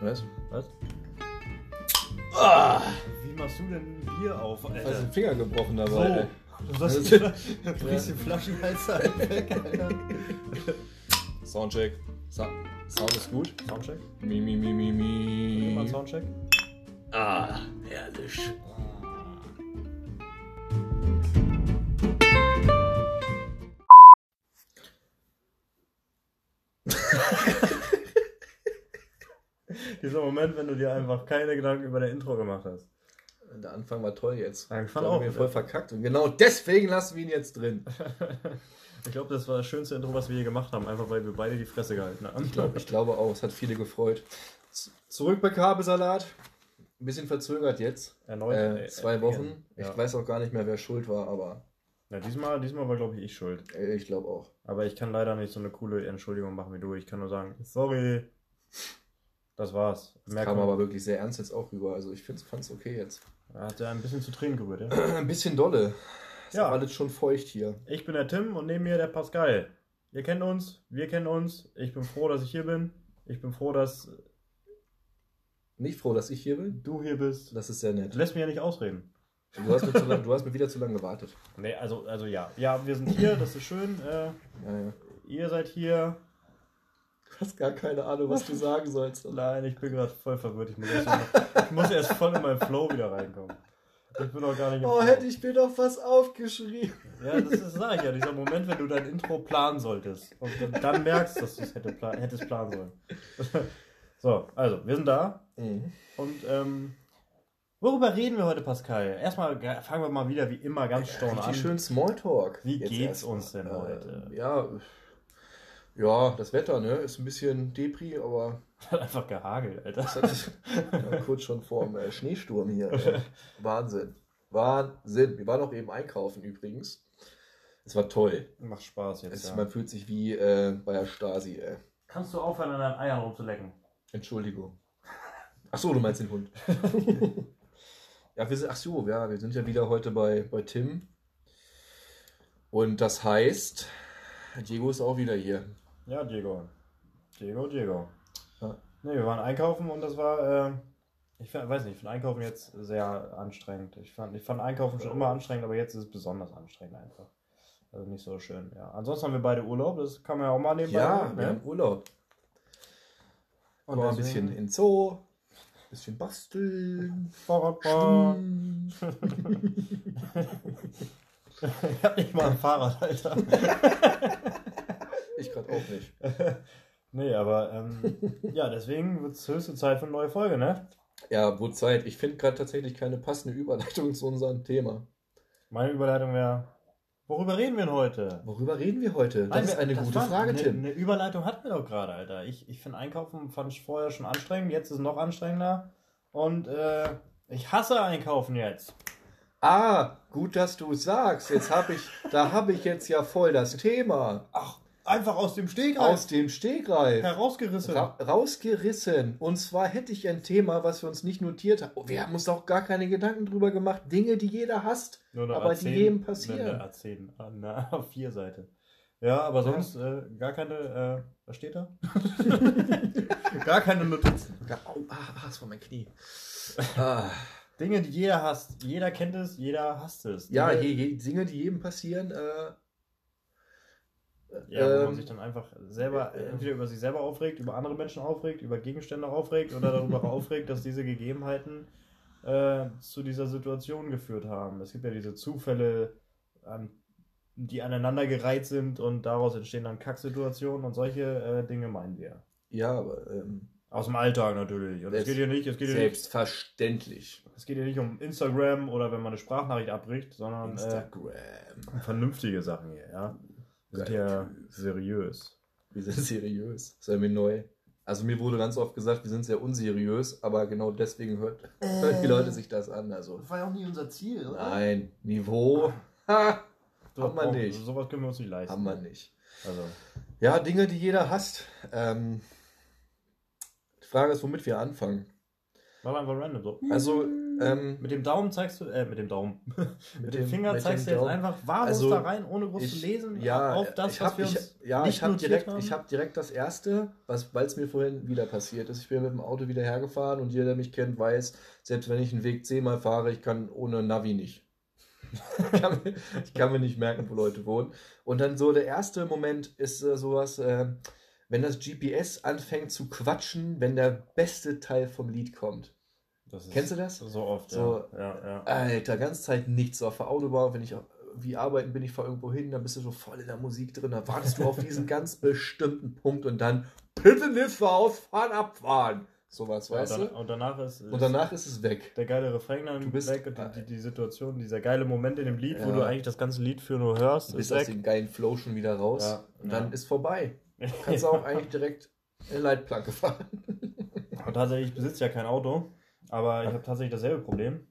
Was? Was? Ah! Wie machst du denn ein Bier auf, Hast Alter? den Finger gebrochen dabei. So. Du sagst, du brichst den Flaschenhals weg, Alter. Soundcheck. Sa Sound ist gut. Soundcheck? Mi, mi, mi, mi, mi. Mal Soundcheck? Ah, herrlich. Dieser Moment, wenn du dir einfach keine Gedanken über der Intro gemacht hast. Der Anfang war toll jetzt. Ja, ich fand auch. mir voll verkackt. Und genau deswegen lassen wir ihn jetzt drin. Ich glaube, das war das schönste Intro, was wir je gemacht haben, einfach weil wir beide die Fresse gehalten haben. Ich, glaub, ich glaube auch, es hat viele gefreut. Z zurück bei Kabelsalat. Ein bisschen verzögert jetzt. Erneut. Äh, äh, zwei äh, Wochen. Ja. Ich weiß auch gar nicht mehr, wer schuld war, aber Ja, diesmal, diesmal war, glaube ich, ich schuld. äh, ich glaube auch. Aber ich kann leider nicht so eine coole Entschuldigung machen wie du. Ich kann nur sagen, sorry. Das war's. Mehr kam aber wirklich sehr ernst jetzt auch rüber. Also ich fand es okay jetzt. Er hat ja ein bisschen zu Tränen gerührt, ja. Ein bisschen dolle. Ist Ja. alles schon feucht hier. Ich bin der Tim und neben mir der Pascal. Ihr kennt uns, wir kennen uns. Ich bin froh, dass ich hier bin. Ich bin froh, dass Nicht froh, dass ich hier bin. du hier bist. Das ist sehr Du nett. lässt mich ja nicht ausreden. Du hast mir, zu lang, du hast mir wieder zu lange gewartet. Nee, also, also ja. Ja, wir sind hier, das ist schön. Äh, Ja, ja. ihr seid hier. Du hast gar keine Ahnung, was du sagen sollst. Nein, ich bin gerade voll verwirrt. Ich muss, erst mal, ich muss erst voll in meinen Flow wieder reinkommen. Ich bin noch gar nicht Oh, hätte ich mir doch was aufgeschrieben. Ja, das ist, sag ich ja, dieser Moment, wenn du dein Intro planen solltest und dann merkst, dass du es hätte pla hättest planen sollen. So, also, wir sind da Mhm. und ähm, worüber reden wir heute, Pascal? Erstmal ge- fangen wir mal wieder wie immer ganz Richtig an. schön Smalltalk. Wie Jetzt geht's uns denn heute? Äh, ja, ja, das Wetter, ne, ist ein bisschen Depri, aber Hat einfach gehagelt, Alter. das hat ja, kurz schon vorm äh, Schneesturm hier. Äh, Wahnsinn. Wahnsinn. Wir waren auch eben einkaufen übrigens. Es war toll. Macht Spaß jetzt. Es, Ja. Man fühlt sich wie äh, bei der Stasi. Äh. Kannst du aufhören, an deinen Eiern rumzulecken? Entschuldigung. Ach so, du meinst den Hund. ja, wir sind, ach so, ja, wir sind ja wieder heute bei, bei Tim. Und das heißt, Diego ist auch wieder hier. Ja, Diego. Diego, Diego. Ja. Ne, wir waren einkaufen und das war, äh, ich find, weiß nicht, ich finde Einkaufen jetzt sehr anstrengend. Ich fand, ich fand Einkaufen schon immer anstrengend, aber jetzt ist es besonders anstrengend einfach. Also nicht so schön, ja. Ansonsten haben wir beide Urlaub, das kann man ja auch mal nebenbei Ja, machen, wir ne? haben Urlaub. Und ein bisschen in Zoo, ein bisschen basteln. Fahrradfahren. ich hab nicht mal ein Fahrrad, Alter. Ich gerade auch nicht. nee, aber ähm, ja, deswegen wird es höchste Zeit für eine neue Folge, ne? Ja, wo Zeit. Ich finde gerade tatsächlich keine passende Überleitung zu unserem Thema. Meine Überleitung wäre, worüber reden wir denn heute? Worüber reden wir heute? Das Nein, ist eine das gute Frage, Tim. Eine Überleitung hatten wir doch gerade, Alter. Ich, ich finde Einkaufen fand ich vorher schon anstrengend, jetzt ist es noch anstrengender. Und äh, ich hasse Einkaufen jetzt. Ah, gut, dass du es sagst. Jetzt habe ich, da habe ich jetzt ja voll das Thema Ach, einfach aus dem Stegreif aus dem Stegreif herausgerissen. ra rausgerissen. Und zwar hätte ich ein Thema, was wir uns nicht notiert haben. Oh, wir haben uns auch gar keine Gedanken drüber gemacht. Dinge, die jeder hasst, Nur eine aber A10, die jedem Eine passieren. A10, eine A4-Seite. Ja, aber sonst äh, gar keine, äh, was steht da? gar keine Notizen. Ja, ah, ah, das war mein Knie. Ah, Dinge, die jeder hasst. Jeder kennt es, jeder hasst es. ja, Dinge, je, je, Dinge, die jedem passieren. Äh, Ja, wo man Ähm, sich dann einfach selber äh, entweder über sich selber aufregt, über andere Menschen aufregt, über Gegenstände aufregt oder darüber aufregt, dass diese Gegebenheiten äh, zu dieser Situation geführt haben. Es gibt ja diese Zufälle, an, die aneinandergereiht sind und daraus entstehen dann Kacksituationen und solche äh, Dinge meinen wir. ja, aber ähm, Aus dem Alltag natürlich. Und es geht hier nicht, es geht hier nicht, selbstverständlich. es geht hier nicht um Instagram oder wenn man eine Sprachnachricht abbricht, sondern äh, Instagram. vernünftige Sachen hier, ja. Wir sind ja seriös. Wir sind seriös. Das ist ja mir neu. Also mir wurde ganz oft gesagt, wir sind sehr unseriös, aber genau deswegen hört, hören die Leute sich das an. Also Das war ja auch nie unser Ziel, nein, Niveau ha, So, Haben wir nicht. Sowas können wir uns nicht leisten. haben wir nicht. Also, Ja, Dinge, die jeder hasst. Ähm, die Frage ist, womit wir anfangen. War einfach random so. Also, ähm, Mit dem Daumen zeigst du, äh, mit dem Daumen. mit, dem, Finger mit zeigst dem du jetzt Daumen. einfach wahllos Also, da rein, ohne groß ich, zu lesen, ja, auf das, ich was hab, wir ich, uns ja, nicht ich habe notiert direkt, haben. ich habe direkt das erste, was, weil es mir vorhin wieder passiert ist. Ich bin mit dem Auto wieder hergefahren und jeder, der mich kennt, weiß, selbst wenn ich einen Weg zehnmal fahre, ich kann ohne Navi nicht. ich, kann mir, ich kann mir nicht merken, wo Leute wohnen. Und dann so der erste Moment ist äh, sowas, äh, wenn das GPS anfängt zu quatschen, wenn der beste Teil vom Lied kommt. Ist Kennst du das? So oft, So, ja. ja, ja. Alter, ganze Zeit nichts. So auf der Autobahn, wenn ich wie arbeiten bin, ich fahre irgendwo hin, dann bist du so voll in der Musik drin, dann wartest du auf diesen ganz bestimmten Punkt und dann bitte nicht vorausfahren, abfahren. Sowas, Ja, weißt und, du? dann, und danach ist, Und danach ist es weg. der geile Refrain dann Du bist- weg und die, die, die Situation, dieser geile Moment in dem Lied, wo Ja. du eigentlich das ganze Lied für nur hörst, Du ist bist aus dem geilen Flow schon wieder raus Ja, und dann ist vorbei. Kannst auch eigentlich direkt in Leitplanke fahren. Und tatsächlich, ich besitze ja kein Auto, aber ich habe tatsächlich dasselbe Problem,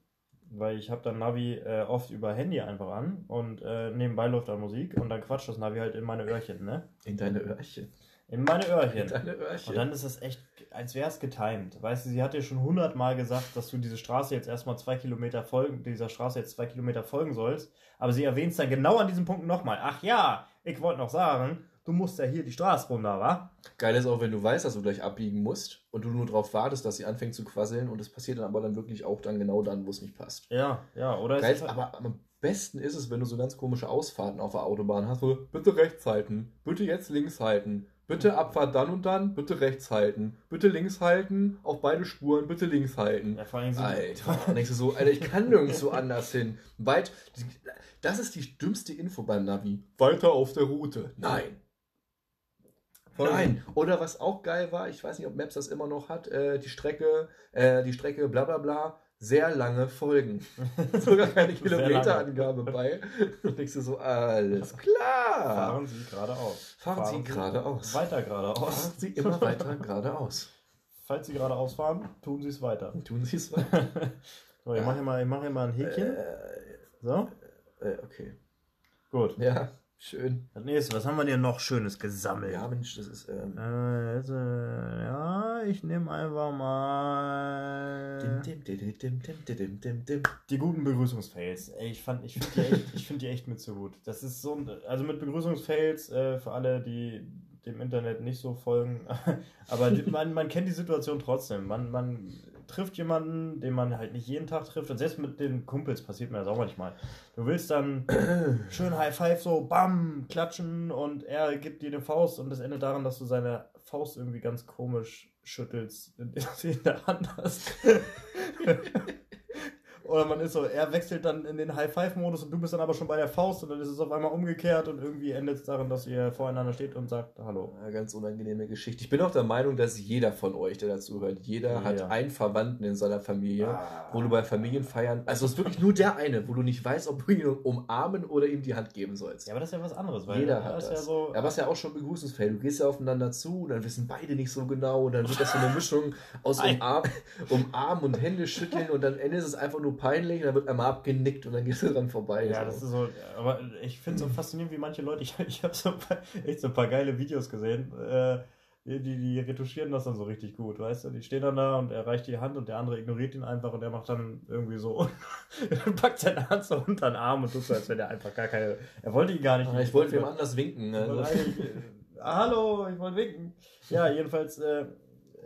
weil ich habe dann Navi äh, oft über Handy einfach an und äh, nebenbei läuft dann Musik und dann quatscht das Navi halt in meine Öhrchen, ne? In deine Öhrchen. In meine In Öhrchen. deine Öhrchen. Und dann ist das echt, als wäre es getimed. Weißt du, sie hat dir schon hundertmal gesagt, dass du diese Straße jetzt erstmal zwei Kilometer folgen, dieser Straße jetzt zwei Kilometer folgen sollst. Aber sie erwähnt es dann genau an diesem Punkt nochmal. Ach ja, ich wollte noch sagen, du musst ja hier die Straße runter, wa? Geil ist auch, wenn du weißt, dass du gleich abbiegen musst und du nur darauf wartest, dass sie anfängt zu quasseln und es passiert dann aber dann wirklich auch dann genau dann, wo es nicht passt. Ja, ja, oder Geil, ist halt- aber am besten ist es, wenn du so ganz komische Ausfahrten auf der Autobahn hast, wo bitte rechts halten, bitte jetzt links halten, bitte Abfahrt dann und dann, bitte rechts halten, bitte links halten, auf beide Spuren, bitte links halten. ja, vor allem sind Alter, denkst du so, Alter, ich kann nirgendwo anders hin. Weit, das ist die dümmste Info beim Navi. Weiter auf der Route. Nein. Voll. Nein. Oder was auch geil war, ich weiß nicht, ob Maps das immer noch hat, äh, die Strecke, äh, die Strecke bla bla bla, sehr lange Folgen. Sogar keine. Kilometerangabe bei. Und denkst du so, alles klar. Fahren Sie geradeaus. Fahren Sie geradeaus. Weiter geradeaus. Fahren Sie immer weiter geradeaus. Falls Sie geradeaus fahren, tun Sie es weiter. Tun Sie es weiter. So, ich mache hier, mach hier mal ein Häkchen. Äh, So, äh, okay. gut. Ja, schön. Das nächste, was haben wir denn noch Schönes gesammelt? Ja, Mensch, das ist. Ähm, Äh, jetzt, äh, ja, ich nehme einfach mal dim, dim, dim, dim, dim, dim, dim, dim. die guten Begrüßungsfails. Ich fand, ich finde die, echt- ich find die echt mit so gut. Das ist so, ein- also mit Begrüßungsfails äh, für alle, die dem Internet nicht so folgen, aber man, man kennt die Situation trotzdem. Man, man trifft jemanden, den man halt nicht jeden Tag trifft und selbst mit den Kumpels passiert mir das auch manchmal. Du willst dann schön High Five so bam klatschen und er gibt dir eine Faust und das endet daran, dass du seine Faust irgendwie ganz komisch schüttelst, indem du sie in der Hand hast. Oder man ist so, er wechselt dann in den High-Five-Modus und du bist dann aber schon bei der Faust und dann ist es auf einmal umgekehrt und irgendwie endet es darin, dass ihr voreinander steht und sagt Hallo. Ja, ganz unangenehme Geschichte. Ich bin auch der Meinung, dass jeder von euch, der dazu hört, jeder Ja. hat einen Verwandten in seiner Familie, Ah. wo du bei Familienfeiern, also es ist wirklich nur der eine, wo du nicht weißt, ob du ihn umarmen oder ihm die Hand geben sollst. Ja, aber das ist ja was anderes, weil Jeder hat das. ja so. Ja, was ja auch schon Begrüßungsfeld. Du gehst ja aufeinander zu, dann wissen beide nicht so genau, und dann wird das so eine Mischung aus umarmen, umarmen und Hände schütteln und dann endet es einfach nur peinlich dann wird einmal abgenickt und dann gehst du dran vorbei. Ja, so. das ist so, aber ich finde es so faszinierend, wie manche Leute, ich, ich habe so echt so ein paar geile Videos gesehen, äh, die, die, retuschieren das dann so richtig gut, weißt du? Die stehen dann da und er reicht die Hand und der andere ignoriert ihn einfach und er macht dann irgendwie so, packt seine Hand so unter den Arm und tut so, als wenn er einfach gar keine, er wollte ihn gar nicht. Ah, ich wollte wem anders winken. Also. äh, Hallo, ich wollte winken. Ja, jedenfalls äh,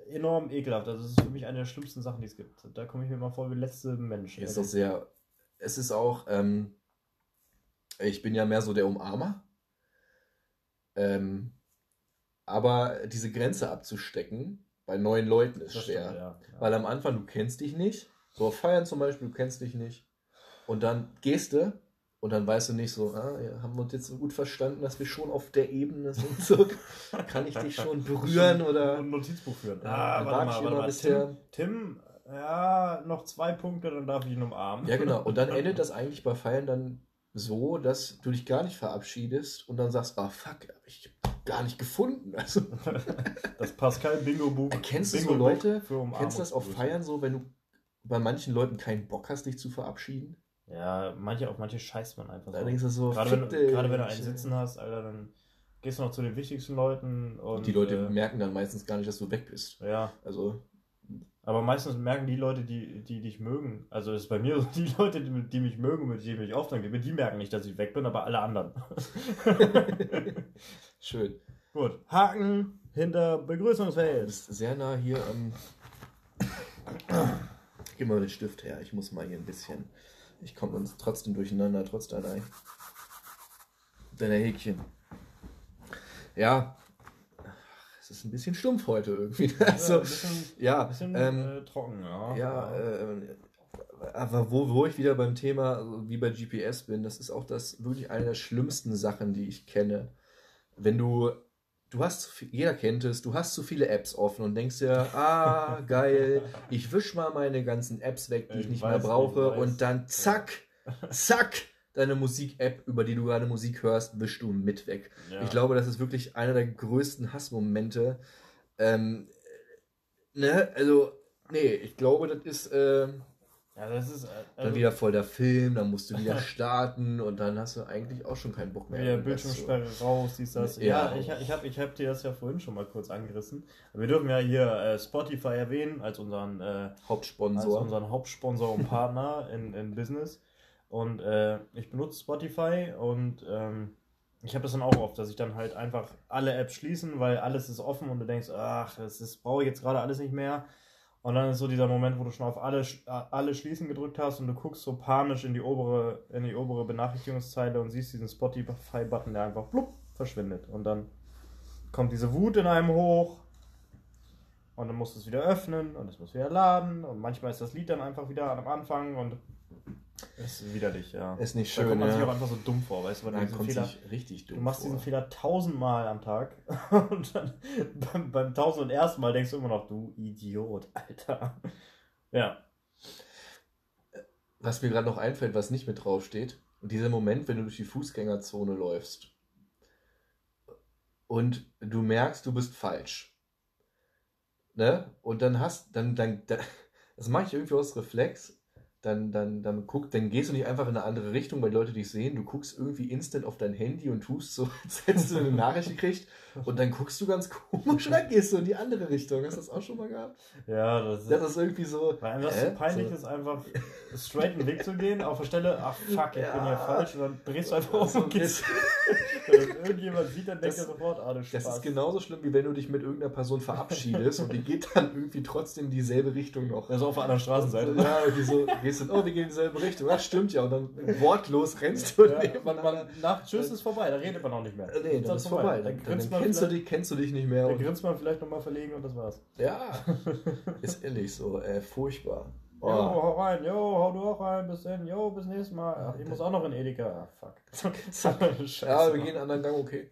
enorm ekelhaft. Also, das ist für mich eine der schlimmsten Sachen, die es gibt. Da komme ich mir mal vor wie letzte Mensch. Ist doch sehr. Es ist auch, ähm, ich bin ja mehr so der Umarmer. Ähm, aber diese Grenze abzustecken bei neuen Leuten ist Das schwer. stimmt, ja. Ja. Weil am Anfang, du kennst dich nicht. So auf Feiern zum Beispiel, du kennst dich nicht. Und dann gehst du und dann weißt du nicht so, ah, ja, haben wir uns jetzt so gut verstanden, dass wir schon auf der Ebene sind. So, kann ich dich schon berühren oder. ein Notizbuch führen. Ja, Ah, dann warte mal, warte mal. bisher. Tim, Tim, ja, noch zwei Punkte, dann darf ich ihn umarmen. Ja, genau. Und dann endet das eigentlich bei Feiern dann so, dass du dich gar nicht verabschiedest und dann sagst, ah fuck, hab ich gar nicht gefunden. Also, Das Pascal Bingo Buch. kennst du so Leute, kennst du das auf Feiern so, wenn du bei manchen Leuten keinen Bock hast, dich zu verabschieden? Ja, manche, auf manche scheißt man einfach so. denkst du so, Gerade wenn, dich. gerade wenn du einen sitzen hast, Alter, dann gehst du noch zu den wichtigsten Leuten und. Die Leute äh, merken dann meistens gar nicht, dass du weg bist. Ja, Also, Aber meistens merken die Leute, die, die dich mögen, also das ist bei mir so, die Leute, die, die mich mögen, mit denen ich oft gebe, die merken nicht, dass ich weg bin, aber alle anderen. Schön. Gut, Haken hinter Begrüßungsfeld. bist sehr nah hier am. Gib mal den Stift her. Ich muss mal hier ein bisschen. Ich komme uns trotzdem durcheinander, trotz deiner, deiner Häkchen. Ja. Es ist ein bisschen stumpf heute irgendwie. Ja, Also, ein bisschen, ja, bisschen ähm, äh, trocken, ja. ja, äh, aber wo, wo ich wieder beim Thema also wie bei GPS bin, das ist auch das wirklich eine der schlimmsten Sachen, die ich kenne. Wenn du, du hast, jeder kennt es, du hast zu viele Apps offen und denkst dir, ah, geil, ich wisch mal meine ganzen Apps weg, die ich, Ich nicht weiß, mehr brauche und dann zack, zack, deine Musik-App, über die du gerade Musik hörst, wischst du mit weg. ja. Ich glaube, das ist wirklich einer der größten Hassmomente. Ähm, ne, also, nee, ich glaube, das ist äh, ja, das ist. äh, dann Also, wieder voll der Film, dann musst du wieder starten und dann hast du eigentlich auch schon keinen Bock mehr. zu- Bildschirmsperre raus, dies, das. Ja. Ja, ich, ich habe ich hab dir das ja vorhin schon mal kurz angerissen. Wir dürfen ja hier äh, Spotify erwähnen als unseren, äh, als Hauptsponsor. unseren Hauptsponsor und Partner in, in Business. Und äh, ich benutze Spotify und ähm, ich habe das dann auch oft, dass ich dann halt einfach alle Apps schließen, weil alles ist offen und du denkst, ach, das brauche ich jetzt gerade alles nicht mehr. Und dann ist so dieser Moment, wo du schon auf alle, äh, alle Schließen gedrückt hast und du guckst so panisch in die obere, in die obere Benachrichtigungszeile und siehst diesen Spotify-Button, der einfach blub, verschwindet. Und dann kommt diese Wut in einem hoch und dann musst du es wieder öffnen und es muss wieder laden und manchmal ist das Lied dann einfach wieder am Anfang und es ist widerlich, ja. Ist nicht da schön, kommt man sich auch ja. einfach so dumm vor, weißt du, weil diesen kommt Fehler, richtig dumm du machst vor. diesen Fehler tausendmal am Tag und dann beim, beim tausend und ersten Mal denkst du immer noch, du Idiot, Alter. Ja. Was mir gerade noch einfällt, was nicht mit drauf steht, dieser Moment, wenn du durch die Fußgängerzone läufst und du merkst, du bist falsch. Ne? Und dann hast, dann, dann, dann das mache ich irgendwie aus Reflex, dann, dann, dann guck, dann gehst du nicht einfach in eine andere Richtung, weil die Leute dich sehen, du guckst irgendwie instant auf dein Handy und tust so, als hättest du eine Nachricht gekriegt und dann guckst du ganz komisch und dann gehst du in die andere Richtung. Hast du das auch schon mal gehabt? Ja, das ist. Das ist irgendwie so. weil einem das hä? so peinlich So- ist, einfach straight den Weg zu gehen, auf der Stelle, ach fuck, ich bin hier Ja. falsch, und dann drehst du einfach um So und gehst. irgendjemand sieht, dann denkt Das- er sofort, ah, du Spaß. Das ist genauso schlimm, wie wenn du dich mit irgendeiner Person verabschiedest und die geht dann irgendwie trotzdem dieselbe Richtung noch. Also auf der anderen Straßenseite. Ja, irgendwie so, gehst du, oh, wir gehen in dieselbe Richtung. Ach, stimmt ja. Und dann wortlos rennst du Ja, nebeneinander. nach Tschüss ist vorbei, da redet man auch nicht mehr. Nee, dann ist vorbei. Dann, dann, grinst man kennst, du dich, kennst du dich nicht mehr. Dann grinst man vielleicht nochmal verlegen und das war's. ja, ist ehrlich so. Äh, furchtbar. Jo, Oh. hau rein, jo, hau du auch rein, bis dann, jo, bis nächstes Mal. Ach, ich muss auch noch in Edeka. Ah, fuck. Scheiße. Ja, wir gehen einen anderen Gang, okay.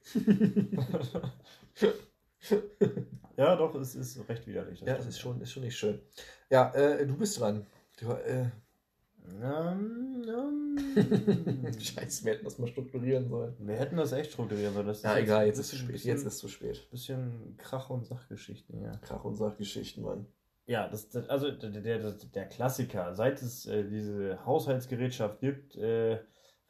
Ja, doch, es ist recht widerlich. Ja, das stimmt. ist schon, ist schon nicht schön. Ja, äh, du bist dran. Du, äh, Ähm, ähm, Scheiße, wir hätten das mal strukturieren sollen. wir hätten das echt strukturieren sollen. Das Ja, egal, jetzt ist es zu bisschen- spät. Jetzt ist es zu spät. Bisschen Krach- und Sachgeschichten, ja. Krach und Sachgeschichten, Mann. Ja, das, das also der, der, der Klassiker. Seit es äh, diese Haushaltsgerätschaft gibt, äh,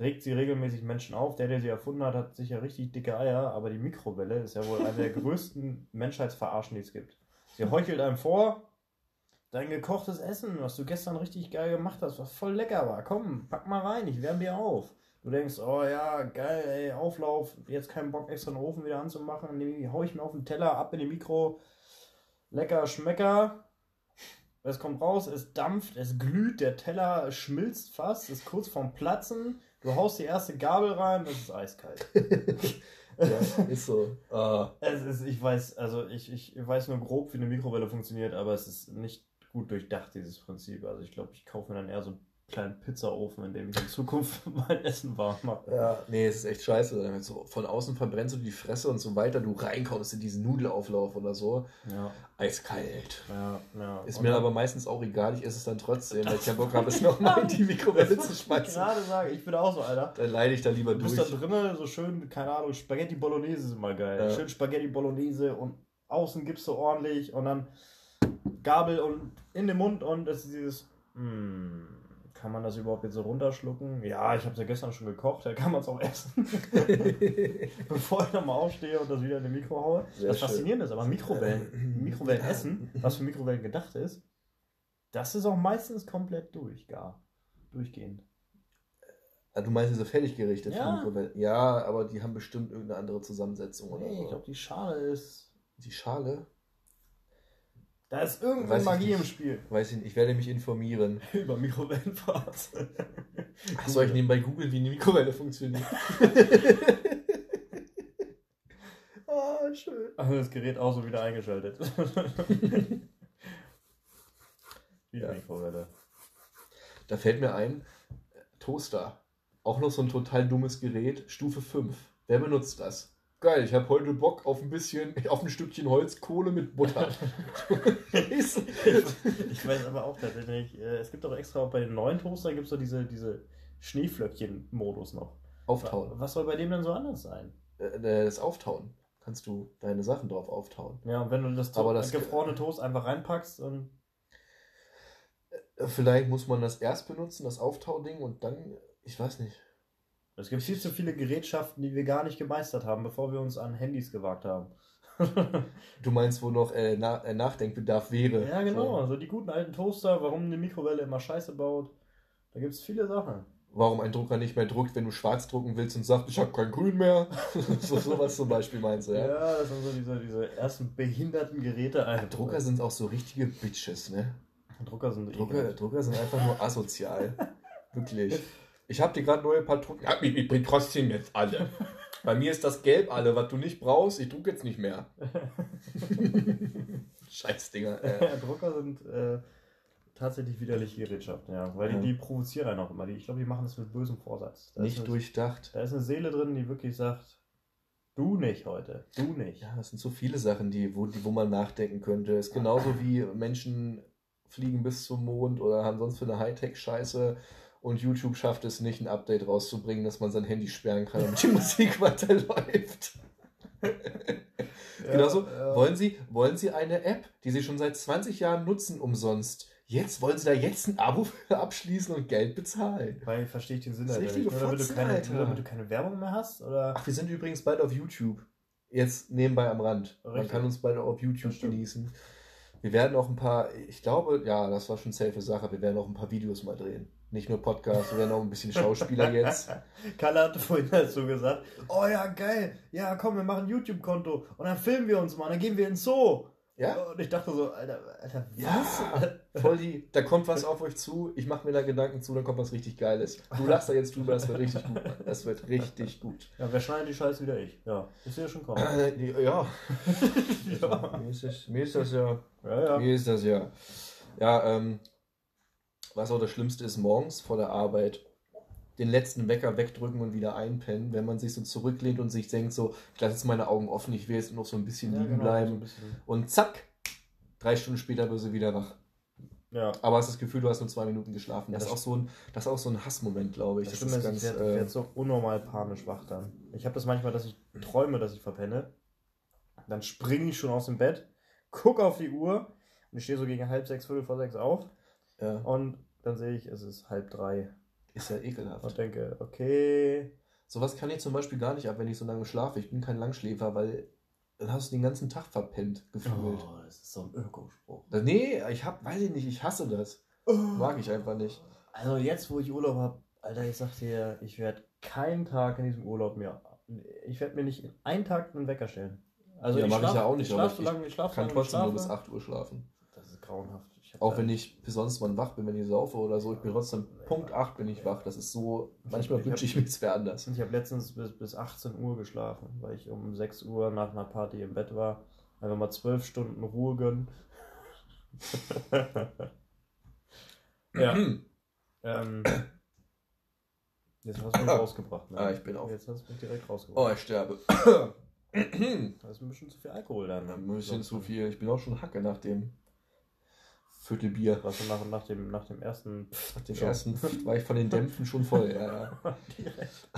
regt sie regelmäßig Menschen auf. Der, der sie erfunden hat, hat sicher richtig dicke Eier, aber die Mikrowelle ist ja wohl eine der größten Menschheitsverarschen, die es gibt. Sie heuchelt einem vor, dein gekochtes Essen, was du gestern richtig geil gemacht hast, was voll lecker war. Komm, pack mal rein, ich wärme dir auf. Du denkst, oh ja, geil, ey, Auflauf, jetzt keinen Bock extra den Ofen wieder anzumachen, nee, hau ich mir auf den Teller, ab in die Mikro, lecker, schmecker. Es kommt raus, es dampft, es glüht, der Teller schmilzt fast, ist kurz vorm Platzen. Du haust die erste Gabel rein, es ist eiskalt. Ja, ist so. Ah, Es ist, ich weiß, also ich, ich weiß nur grob, wie eine Mikrowelle funktioniert, aber es ist nicht gut durchdacht, dieses Prinzip. Also ich glaube, ich kaufe mir dann eher so einen kleinen Pizzaofen, in dem ich in Zukunft mein Essen warm mache. ja, nee, es ist echt scheiße. Dann So, von außen verbrennst du die Fresse und so weiter du reinkommst in diesen Nudelauflauf oder so. Ja, Eiskalt. ja, ja. Ist Und mir aber meistens auch egal, ich esse es dann trotzdem, weil ich keinen Bock habe, es nochmal in die Mikrowelle zu wollte ich schmeißen. gerade sagen, ich bin auch so, Alter. Dann leide ich da lieber Du bist durch. da drinnen, so schön, keine Ahnung, Spaghetti Bolognese ist immer geil. Ja. Schön Spaghetti Bolognese und außen gibst du ordentlich und dann Gabel und in den Mund und es ist dieses, hm, kann man das überhaupt jetzt so runterschlucken? Ja, ich habe es ja gestern schon gekocht, da kann man es auch essen. Bevor ich nochmal aufstehe und das wieder in die Mikro haue. Sehr das. Faszinierende ist aber Mikrowellen, Mikrowellen essen, was für Mikrowellen gedacht ist, Das ist auch meistens komplett durch, gar. Durchgehend. Ah, Du meinst diese Fertiggerichte für Ja. Ja, aber die haben bestimmt irgendeine andere Zusammensetzung oder Nee, ich so. glaube, die Schale ist. Die Schale? Da ist ich Magie nicht. im Spiel. Weiß ich nicht, ich werde mich informieren. Über Mikrowellenfahrt. Ach, soll ich nebenbei googeln, wie eine Mikrowelle funktioniert? Ah, schön. Also das Gerät auch so wieder eingeschaltet. Wie Ja. Mikrowelle. Da fällt mir ein, Toaster. Auch noch so ein total dummes Gerät, Stufe 5. Wer benutzt das? Geil, ich habe heute Bock auf ein bisschen, auf ein Stückchen Holzkohle mit Butter. Ich weiß aber auch tatsächlich, äh, es gibt doch extra auch bei den neuen Toastern gibt es diese, diese Schneeflöckchen-Modus noch. Auftauen. Was soll bei dem denn so anders sein? Äh, Das Auftauen. Kannst du deine Sachen drauf auftauen. Ja, und wenn du das, Aber das- gefrorene Toast einfach reinpackst und Äh, Vielleicht muss man das erst benutzen, das Auftauding, und dann, ich weiß nicht. Es gibt viel zu viele Gerätschaften, die wir gar nicht gemeistert haben, bevor wir uns an Handys gewagt haben. Du meinst, wo noch äh, na, äh, Nachdenkbedarf wäre. ja, genau. So. Also die guten alten Toaster, warum eine Mikrowelle immer Scheiße baut. Da gibt es viele Sachen. Warum ein Drucker nicht mehr druckt, wenn du schwarz drucken willst und sagt, ich habe kein Grün mehr. so sowas zum Beispiel meinst du, Ja, ja? das sind so diese, diese ersten behinderten Geräte. Also, Drucker sind auch so richtige Bitches, ne? Drucker sind Drucker. Drucker sind einfach nur asozial. Wirklich. Ich habe dir gerade neue paar Drucker. Ja, ich, ich bring trotzdem jetzt alle. Bei mir ist das Gelb alle, was du nicht brauchst. Ich druck jetzt nicht mehr. Scheißdinger. Äh. Ja, Drucker sind äh, tatsächlich widerliche Gerätschaften, ja. Weil die, die provozieren einen auch immer. Die, ich glaube, die machen das mit bösem Vorsatz. Da Nicht eine, durchdacht. Da ist eine Seele drin, die wirklich sagt, du nicht heute, du nicht. Ja, das sind so viele Sachen, die, wo, die, wo man nachdenken könnte. Ist genauso wie Menschen fliegen bis zum Mond oder haben sonst für eine Hightech-Scheiße und YouTube schafft es nicht, ein Update rauszubringen, dass man sein Handy sperren kann, damit die Musik weiterläuft. Genauso, ja. wollen, Sie, wollen Sie eine App, die Sie schon seit 20 Jahren nutzen, umsonst? Jetzt wollen Sie da jetzt ein Abo abschließen und Geld bezahlen. Weil verstehe ich den Sinn Das ist dahinter Nur damit du, keine, Alter. nur damit du keine Werbung mehr hast? Oder? Ach, wir sind übrigens bald auf YouTube. Jetzt nebenbei am Rand. Man Richtig. kann uns bald auch auf YouTube genießen. Wir werden auch ein paar, ich glaube, ja, das war schon safe Sache, wir werden auch ein paar Videos mal drehen. Nicht nur Podcasts, wir werden auch ein bisschen Schauspieler jetzt. Kalle hatte vorhin dazu gesagt, oh ja, geil, ja komm, wir machen ein YouTube-Konto und dann filmen wir uns mal, dann gehen wir ins Zoo. Ja? Und ich dachte so, Alter, Alter, was? Ja, voll die, da kommt was auf euch zu, ich mache mir da Gedanken zu, da kommt was richtig Geiles. Du lachst da jetzt drüber, das wird richtig gut. Mann. Das wird richtig gut. Ja, wer schneidet die Scheiße wieder ich? Ja, ich sehe schon kommen. Äh, ja, ja. mir ist, das, mir ist das ja ja, ja. Wie ist das ja? Ja, ähm, was auch das Schlimmste ist, morgens vor der Arbeit den letzten Wecker wegdrücken und wieder einpennen, wenn man sich so zurücklehnt und sich denkt, so, ich lasse jetzt meine Augen offen, ich will jetzt noch so ein bisschen Ja, liegen genau, bleiben. so bisschen. Und zack, drei Stunden später wirst du wieder wach. Ja. Aber hast das Gefühl, du hast nur zwei Minuten geschlafen. Ja, das, ist auch so ein, das ist auch so ein Hassmoment, glaube ich. Das Das, Schlimme ist ganz. ich werde äh, so unnormal panisch wach dann. Ich habe das manchmal, dass ich träume, dass ich verpenne. Dann springe ich schon aus dem Bett, gucke auf die Uhr und ich stehe so gegen halb sechs, viertel vor sechs auf ja, und dann sehe ich, es ist halb drei ist ja ekelhaft. und denke, okay, Sowas kann ich zum Beispiel gar nicht ab, wenn ich so lange schlafe. Ich bin kein Langschläfer, weil dann hast du den ganzen Tag verpennt gefühlt. oh, das ist so ein Ökospruch. Nee, ich hab, weiß ich nicht, ich hasse das. Mag ich einfach nicht. Also jetzt, wo ich Urlaub habe, Alter, ich sag dir, ich werde keinen Tag in diesem Urlaub mehr, ich werde mir nicht einen Tag einen Wecker stellen. Also Ja, ich mach ich ja auch nicht, Ich aber so ich lange, ich schlafe so Kann ich trotzdem nur bis schlafe. 8 Uhr schlafen. Das ist grauenhaft. Auch da- wenn ich besonders mal wach bin, wenn ich saufe oder so. Ich bin trotzdem Punkt 8 bin ich wach. Das ist so, manchmal Ich hab- wünsche ich mir, es wäre anders. Ich habe letztens bis, bis 18 Uhr geschlafen, weil ich um 6 Uhr nach einer Party im Bett war. Einfach mal 12 Stunden Ruhe gönnen. ja. ähm, jetzt hast du mich rausgebracht. Ne? Ah, ich bin auf. Jetzt hast du mich direkt Oh, rausgebracht. ich sterbe. Das ist ein bisschen zu viel Alkohol dann. ne? Ein bisschen zu viel. Ich bin auch schon Hacke nach dem Viertelbier. Was du nach, nach, dem, nach dem ersten. Nach dem Schon. ersten war ich von den Dämpfen schon voll. Ja, direkt.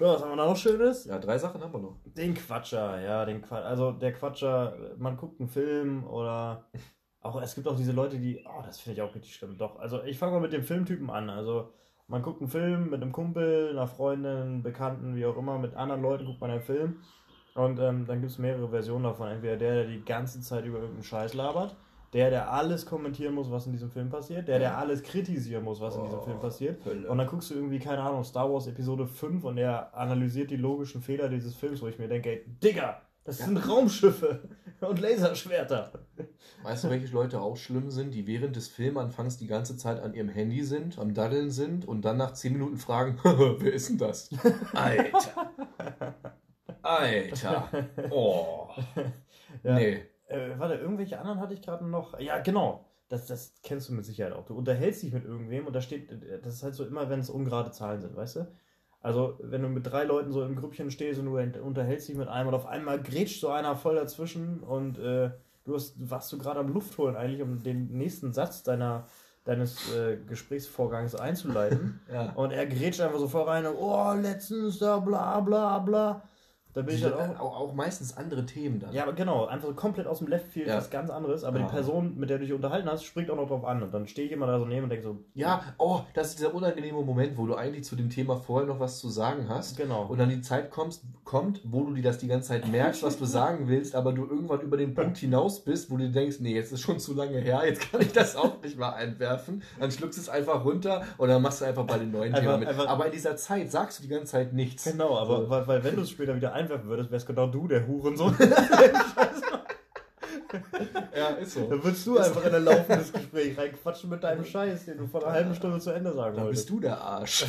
Ja, was haben wir da noch Schönes? ja, drei Sachen haben wir noch. Den Quatscher, ja, den Quatscher. Also der Quatscher, man guckt einen Film oder auch es gibt auch diese Leute, die, oh, das finde ich auch richtig schlimm. Doch, also ich fange mal mit dem Filmtypen an. Also man guckt einen Film mit einem Kumpel, einer Freundin, Bekannten, wie auch immer, mit anderen Leuten guckt man einen Film und ähm, dann gibt es mehrere Versionen davon. Entweder der, der die ganze Zeit über irgendeinen Scheiß labert, der, der alles kommentieren muss, was in diesem Film passiert, der, der alles kritisieren muss, was in diesem Oh, Film passiert. Hölle. Und dann guckst du irgendwie, keine Ahnung, Star Wars Episode 5 und er analysiert die logischen Fehler dieses Films, wo ich mir denke, ey, Digga, das sind Raumschiffe und Laserschwerter. Weißt du, welche Leute auch schlimm sind, die während des Filmanfangs die ganze Zeit an ihrem Handy sind, am Daddeln sind und dann nach 10 Minuten fragen, wer ist denn das? Alter. Alter. Oh. Ja. Nee. Äh, warte, irgendwelche anderen hatte ich gerade noch. Ja, genau. Das, das kennst du mit Sicherheit auch. Du unterhältst dich mit irgendwem und da steht, das ist halt so immer, wenn es ungerade Zahlen sind, weißt du? Also, wenn du mit drei Leuten so im Grüppchen stehst und du unterhältst dich mit einem und auf einmal grätscht so einer voll dazwischen und äh, du hast, warst du gerade am Luft holen eigentlich, um den nächsten Satz deiner, deines äh, Gesprächsvorgangs einzuleiten. Ja. und er grätscht einfach so voll rein und, oh, letztens da, bla, bla, bla. Da bin ich halt auch, auch, auch meistens andere Themen dann. ja, aber genau, einfach so komplett aus dem Left Field Ja. was ganz anderes, aber Ja. die Person, mit der du dich unterhalten hast, springt auch noch drauf an und dann stehe ich immer da so neben und denke so, Ja, oh, das ist dieser unangenehme Moment, wo du eigentlich zu dem Thema vorher noch was zu sagen hast. genau. Und dann die Zeit kommst, kommt, wo du dir das die ganze Zeit merkst, was du sagen willst, aber du irgendwann über den Punkt hinaus bist, wo du denkst, nee, jetzt ist schon zu lange her, jetzt kann ich das auch nicht mal einwerfen. Dann schluckst du es einfach runter und dann machst du einfach bei den neuen Einfach- Themen mit. einfach- aber in dieser Zeit sagst du die ganze Zeit nichts. Genau, aber So. weil, weil wenn du es später wieder einwerfen würdest, wärst genau du der Hurensohn. Ja, ist so. dann würdest du einfach in ein laufendes Gespräch reinquatschen mit deinem Scheiß, den du vor einer halben Stunde zu Ende sagen Dann wolltest. bist du der Arsch.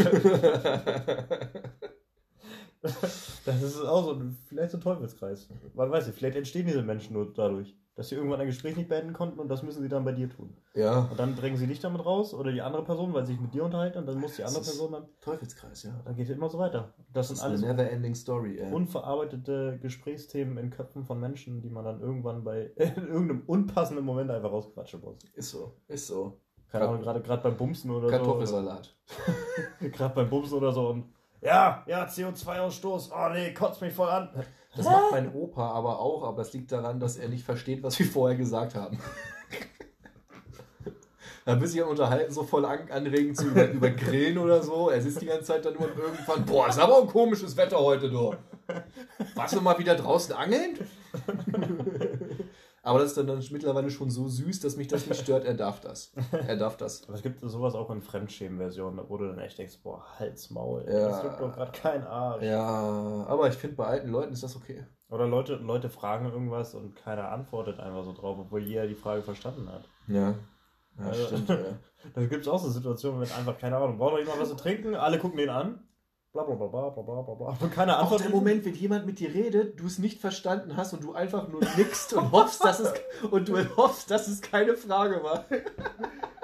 Das ist auch so ein, vielleicht so ein Teufelskreis. Man weiß nicht, vielleicht entstehen diese Menschen nur dadurch, dass sie irgendwann ein Gespräch nicht beenden konnten und das müssen sie dann bei dir tun. ja, Und dann drängen sie dich damit raus oder die andere Person, weil sie sich mit dir unterhalten und dann muss die andere Person dann. Teufelskreis, ja. Dann geht es immer so weiter. Das, Das sind ist alles eine never-ending Story, ey. unverarbeitete Gesprächsthemen in Köpfen von Menschen, die man dann irgendwann bei in irgendeinem unpassenden Moment einfach rausquatschen muss. Ist so, ist so. Keine Ahnung, gerade gerade beim Bumsen oder Kartoffelsalat. so. Gerade beim Bumsen oder so und ja, ja, CO2-Ausstoß. Oh nee, kotzt mich voll an. Das macht mein Opa aber auch, aber das liegt daran, dass er nicht versteht, was wir vorher gesagt haben. Da bist du ja unterhalten, so voll an, anregend zu über, über Grillen oder so. Er sitzt die ganze Zeit dann nur und irgendwann, boah, ist aber ein komisches Wetter heute, du. Warst du mal wieder draußen angeln? Aber das ist dann, dann mittlerweile schon so süß, dass mich das nicht stört. Er darf das. Er darf das. Aber es gibt sowas auch in Fremdschämen-Versionen, wo du dann echt denkst, boah, Hals, Maul. ey, Ja. Das juckt doch gerade kein Arsch. Ja, aber ich finde, bei alten Leuten ist das okay. Oder Leute, Leute fragen irgendwas und keiner antwortet einfach so drauf, obwohl jeder die Frage verstanden hat. Ja. Ja, Also- stimmt. Ja. Da gibt es auch so Situationen, wenn einfach, keine Ahnung, braucht noch jemand was zu trinken, alle gucken den an, bla bla bla bla bla bla bla bla. Und keiner Auch antwortet. der Moment, wenn jemand mit dir redet, du es nicht verstanden hast und du einfach nur nickst und hoffst, dass es und du hoffst, dass es keine Frage war.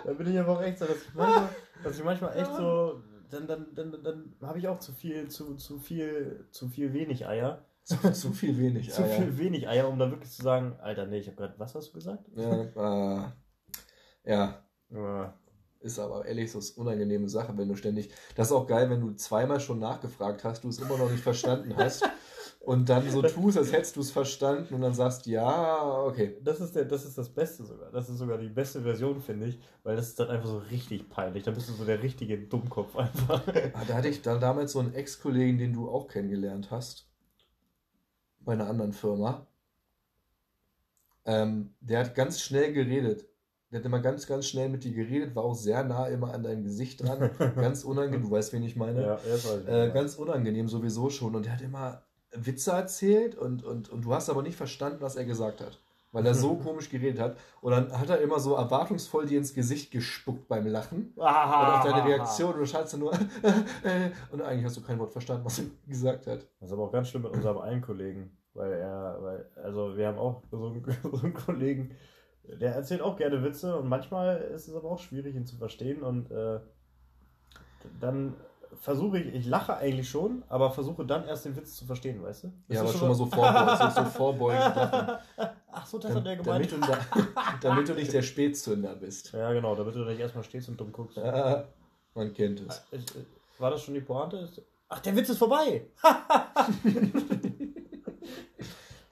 Da bin ich aber auch echt so, dass ich manchmal, dass ich manchmal echt so, dann, dann, dann, dann habe ich auch zu viel, zu, zu viel, zu viel wenig Eier. Zu, zu viel wenig. Zu Eier. viel wenig Eier, um da wirklich zu sagen, Alter, nee, ich habe gerade, was hast du gesagt? Ja, äh, ja, Ja. Ist aber ehrlich so eine unangenehme Sache, wenn du ständig. Das ist auch geil, wenn du zweimal schon nachgefragt hast, du es immer noch nicht verstanden hast und dann so tust, als hättest du es verstanden und dann sagst, ja, okay. Das ist, der, das ist das Beste sogar. Das ist sogar die beste Version, finde ich, weil das ist dann einfach so richtig peinlich. Da bist du so der richtige Dummkopf einfach. Ah, Da hatte ich dann damals so einen Ex-Kollegen, den du auch kennengelernt hast. Bei einer anderen Firma. Ähm, der hat ganz schnell geredet. Der hat immer ganz, ganz schnell mit dir geredet, war auch sehr nah immer an deinem Gesicht dran. Ganz unangenehm, du weißt, wen ich meine. ja, ich. Äh, ganz unangenehm sowieso schon. Und der hat immer Witze erzählt und, und, und du hast aber nicht verstanden, was er gesagt hat. Weil er so komisch geredet hat. Und dann hat er immer so erwartungsvoll dir ins Gesicht gespuckt beim Lachen. Und auf deine Reaktion, du dann nur und eigentlich hast du kein Wort verstanden, was er gesagt hat. Das ist aber auch ganz schlimm mit unserem einen Kollegen, weil er, weil, also wir haben auch so einen, so einen Kollegen, der erzählt auch gerne Witze und manchmal ist es aber auch schwierig, ihn zu verstehen und äh, dann versuche ich, ich lache eigentlich schon, aber versuche dann erst den Witz zu verstehen, weißt du? Das Ja, aber schon mal so vorbeugend, so vorbeugend lachen. Ach so, das hat er gemeint. Damit du, da, damit du nicht der Spätzünder bist. Ja, genau, damit du nicht erstmal stehst und dumm guckst. Ja, man kennt es. Äh, äh, War das schon die Pointe? Ach, der Witz ist vorbei!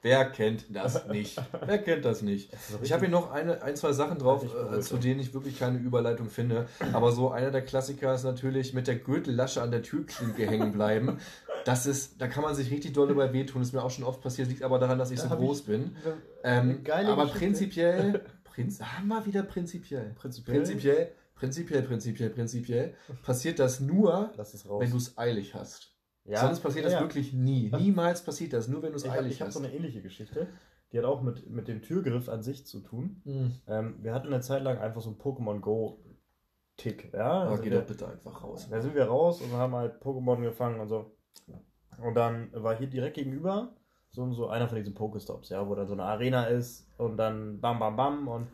Wer kennt das nicht? Wer kennt das nicht? Ich habe hier noch eine, ein, zwei Sachen drauf, äh, zu denen ich wirklich keine Überleitung finde. Aber so einer der Klassiker ist natürlich mit der Gürtellasche an der Türklinke hängen bleiben. Das ist, da kann man sich richtig doll dabei wehtun. Das ist mir auch schon oft passiert. Liegt aber daran, dass ich Da so groß ich- bin. Ähm, aber Geschichte. prinzipiell, Prinz, haben wir wieder prinzipiell. Prinzipiell. Prinzipiell, prinzipiell, prinzipiell, prinzipiell passiert das nur, wenn du es eilig hast. Ja, Sonst passiert ja, das ja. wirklich nie. Niemals passiert das, nur wenn du es Ich habe eilig hab hast. so eine ähnliche Geschichte. Die hat auch mit, mit dem Türgriff an sich zu tun. Hm. Ähm, wir hatten eine Zeit lang einfach so einen Pokémon Go-Tick. Ja? Aber Also geh wir, doch bitte einfach raus. da sind wir raus und haben halt Pokémon gefangen und so. Und dann war hier direkt gegenüber so, so einer von diesen Pokestops, ja, wo dann so eine Arena ist und dann bam, bam, bam und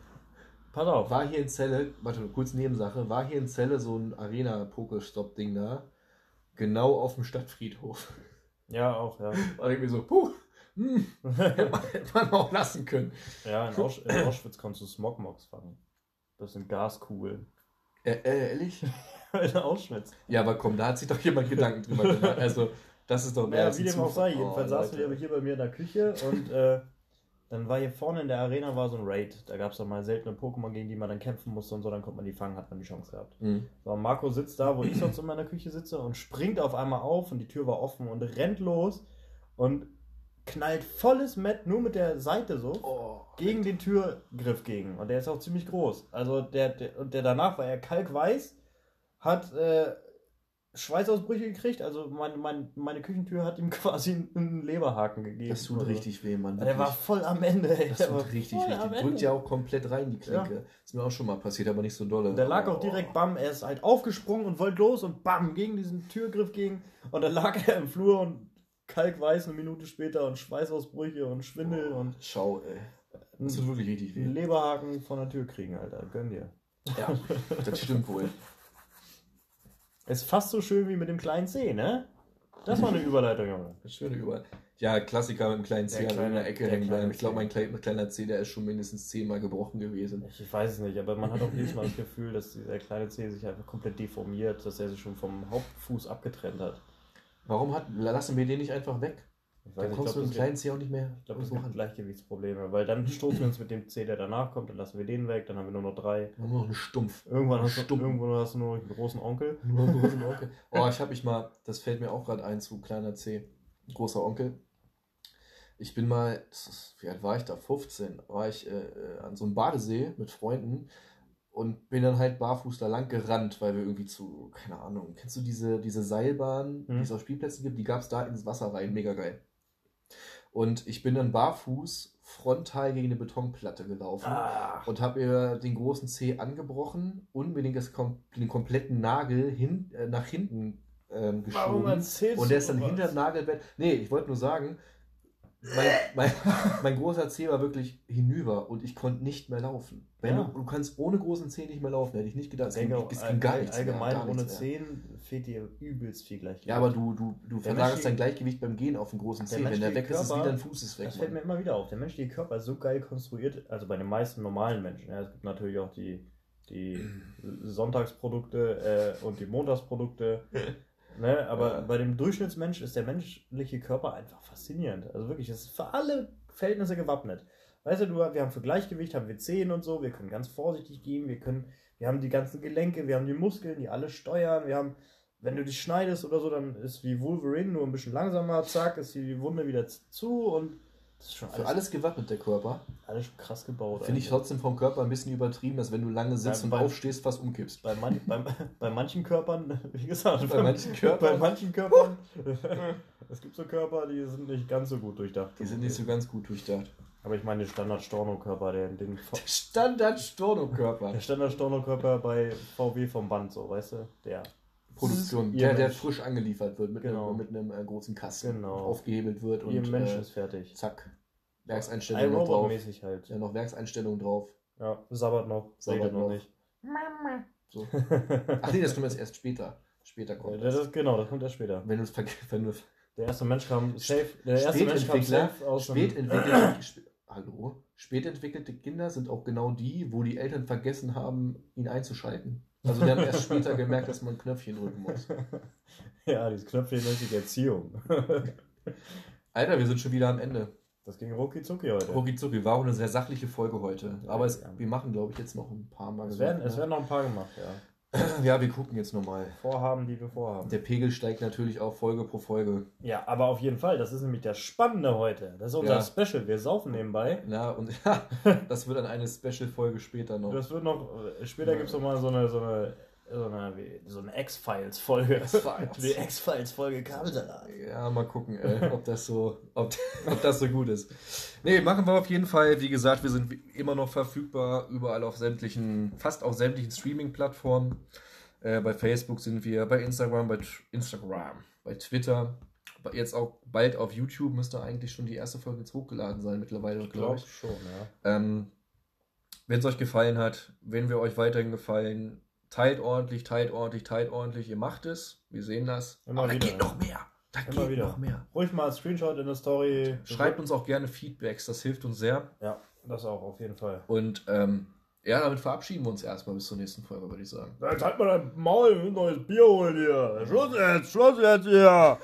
pass auf. War hier in Celle, warte, kurz Nebensache, war hier in Celle so ein Arena-Pokestop-Ding da, genau auf dem Stadtfriedhof. Ja, auch, ja. War irgendwie so, puh, hm, hätte man- hätte man auch lassen können. Ja, in, Ausch in Auschwitz konntest du Smogmogs fangen. Das sind Gaskugeln. Äh, äh, ehrlich? in Auschwitz. Ja, aber komm, da hat sich doch jemand Gedanken drüber gemacht. Also, das ist doch mehr Ja, als wie dem auch sei. Jedenfalls Oh, saßen wir hier bei mir in der Küche und äh, dann war hier vorne in der Arena war so ein Raid. Da gab es dann mal seltene Pokémon, gegen die man dann kämpfen musste und so, dann konnte man die fangen, hat man die Chance gehabt. Mhm. So, Marco sitzt da, wo ich sonst in meiner Küche sitze und springt auf einmal auf und die Tür war offen und rennt los und knallt volles Met nur mit der Seite so Oh, gegen den Türgriff gegen. Und der ist auch ziemlich groß. Also der, der und der danach war er kalkweiß, hat äh, Schweißausbrüche gekriegt. Also mein, mein, meine Küchentür hat ihm quasi einen Leberhaken gegeben. das tut richtig weh, Mann. Der war wirklich. voll am Ende, ey. Das tut richtig, richtig. Ende. Drückt ja auch komplett rein, die Klinke. Ist mir auch schon mal passiert, aber nicht so dolle. Der lag auch Oh. direkt, bam, er ist halt aufgesprungen und wollte los und bam, gegen diesen Türgriff gegen. Und dann lag er im Flur und kalkweiß eine Minute später und Schweißausbrüche und Schwindel und Schau, ey. Das tut wirklich richtig weh. Leberhaken von der Tür kriegen, Alter. Gönn dir. Ja, das stimmt wohl. Ist fast so schön wie mit dem kleinen C, ne? Das war eine Überleitung, Junge. Das ist schön über. Ja, Klassiker mit dem kleinen C Der an kleine- einer Ecke hängen bleiben. Ich glaube, mein klein, kleiner C, der ist schon mindestens zehnmal gebrochen gewesen. Ich, ich weiß es nicht, aber man hat auch jedes Mal das Gefühl, dass dieser kleine C sich einfach komplett deformiert, dass er sich schon vom Hauptfuß abgetrennt hat. Warum hat, lassen wir den nicht einfach weg? Dann kommst du mit dem das kleinen C auch nicht mehr. Ich glaube, irgendwo gibt Gleichgewichtsprobleme, weil dann stoßen wir uns mit dem C, der danach kommt, dann lassen wir den weg, dann haben wir nur noch drei. Nur noch einen Stumpf. Irgendwann hast, du, Stumpf. irgendwann hast du nur noch einen großen Onkel. Nur einen großen Onkel. Oh, ich habe mich mal, das fällt mir auch gerade ein zu kleiner C. Großer Onkel. Ich bin mal, das wie alt war ich da? 15. War ich äh, äh, an so einem Badesee mit Freunden und bin dann halt barfuß da lang gerannt, weil wir irgendwie zu, keine Ahnung, kennst du diese, diese Seilbahn, die Hm. es auf Spielplätzen gibt? Die gab es da ins Wasser rein, mega geil. Und ich bin dann barfuß frontal gegen eine Betonplatte gelaufen Ach, und habe ihr den großen Zeh angebrochen, unbedingt das den kompletten Nagel hin, äh, nach hinten ähm, warum geschoben. erzählst Und der ist dann hinter dem Nagelbett. Nee, ich wollte nur sagen, mein, mein, mein großer Zeh war wirklich hinüber und ich konnte nicht mehr laufen. Wenn Ja. du, du kannst ohne großen Zeh nicht mehr laufen, hätte ich nicht gedacht. Denke auch, es ging gar all- nichts mehr, allgemein gar ohne mehr. Zehen fehlt dir übelst viel Gleichgewicht. Ja, aber du, du, du verlagerst dein Gleichgewicht beim Gehen auf den großen Zeh. Wenn der weg ist, ist Körper- wieder ein Fuß ist weg. Das fällt mir immer wieder auf. Der menschliche Körper ist so geil konstruiert, also bei den meisten normalen Menschen. Ja, es gibt natürlich auch die, die Sonntagsprodukte äh, und die Montagsprodukte. ne? Aber Ja. bei dem Durchschnittsmensch ist der menschliche Körper einfach faszinierend. Also wirklich, es ist für alle Verhältnisse gewappnet. Weißt du, wir haben für Gleichgewicht, haben wir Zehen und so, wir können ganz vorsichtig gehen, wir können, wir haben die ganzen Gelenke, wir haben die Muskeln, die alle steuern, wir haben, wenn du dich schneidest oder so, dann ist wie Wolverine nur ein bisschen langsamer, zack, ist die Wunde wieder zu und das ist schon Für alles gewappnet, der Körper. alles krass gebaut. Finde ich trotzdem vom Körper ein bisschen übertrieben, dass wenn du lange sitzt Beim- und beim- aufstehst, fast umkippst. Bei, man, bei, bei manchen Körpern, wie gesagt, Bei manchen Körpern? bei manchen Körpern, es gibt so Körper, die sind nicht ganz so gut durchdacht. Die sind nicht so ganz gut durchdacht. Aber ich meine den Standard-Storno-Körper, der, den, Standard Storno-Körper. der Standard-Storno-Körper bei VW vom Band, so, weißt du? Der. Produktion, der, der frisch angeliefert wird mit Genau. einem, mit einem äh, großen Kasten, Genau. aufgehebelt wird Ihr und Mensch äh, ist fertig. zack, Werkseinstellung noch drauf. halt. Ja, noch Werkseinstellung drauf. Ja, sabbert noch, Sabbert noch noch. nicht. So. Ach nee, das kommt jetzt erst später. Später kommt das das. ist, genau, das kommt erst später. Wenn du es wenn du Der erste Mensch kam safe, der erste Mensch kam Spätentwickler, safe aus einem, spätentwickelte, sp Hallo? Spätentwickelte Kinder sind auch genau die, wo die Eltern vergessen haben, ihn einzuschalten. Also die haben erst später gemerkt, dass man ein Knöpfchen drücken muss. Ja, dieses Knöpfchen nennt sich Erziehung. Alter, wir sind schon wieder am Ende. Das ging rucki zucki heute. Rucki war auch eine sehr sachliche Folge heute. Aber es, wir machen, glaube ich, jetzt noch ein paar Mal. Es werden, es ne? werden noch ein paar gemacht, ja. Ja, wir gucken jetzt nochmal. Vorhaben, die wir vorhaben. Der Pegel steigt natürlich auch Folge pro Folge. Ja, aber auf jeden Fall, das ist nämlich das Spannende heute. Das ist unser Ja. Special. Wir saufen nebenbei. Na, und das wird dann eine Special-Folge später noch. Das wird noch, äh, später gibt es noch mal so eine, so eine, so eine, wie- so eine X-Files-Folge. X-Files. Die X-Files-Folge Kabelsalat. Ja, mal gucken, ey, ob, das so, ob, ob das so gut ist. Nee, machen wir auf jeden Fall. Wie gesagt, wir sind immer noch verfügbar, überall auf sämtlichen, fast auf sämtlichen Streaming-Plattformen. Äh, bei Facebook sind wir, bei Instagram, bei Instagram, bei Twitter, jetzt auch bald auf YouTube müsste eigentlich schon die erste Folge jetzt hochgeladen sein mittlerweile, Ich glaube ich. schon, ja. Ähm, wenn es euch gefallen hat, wenn wir euch weiterhin gefallen, teilt ordentlich, teilt ordentlich, teilt ordentlich. Ihr macht es. Wir sehen das. Immer Aber da wieder, geht ja. noch mehr. Da Immer geht wieder. noch mehr. Ruhig mal als Screenshot in der Story. Schreibt uns auch gerne Feedbacks, das hilft uns sehr. Ja, das auch, auf jeden Fall. Und ähm, ja, damit verabschieden wir uns erstmal bis zur nächsten Folge, würde ich sagen. Jetzt halt mal dein Maul, ein neues Bier holen hier. Schluss jetzt, Schluss jetzt hier.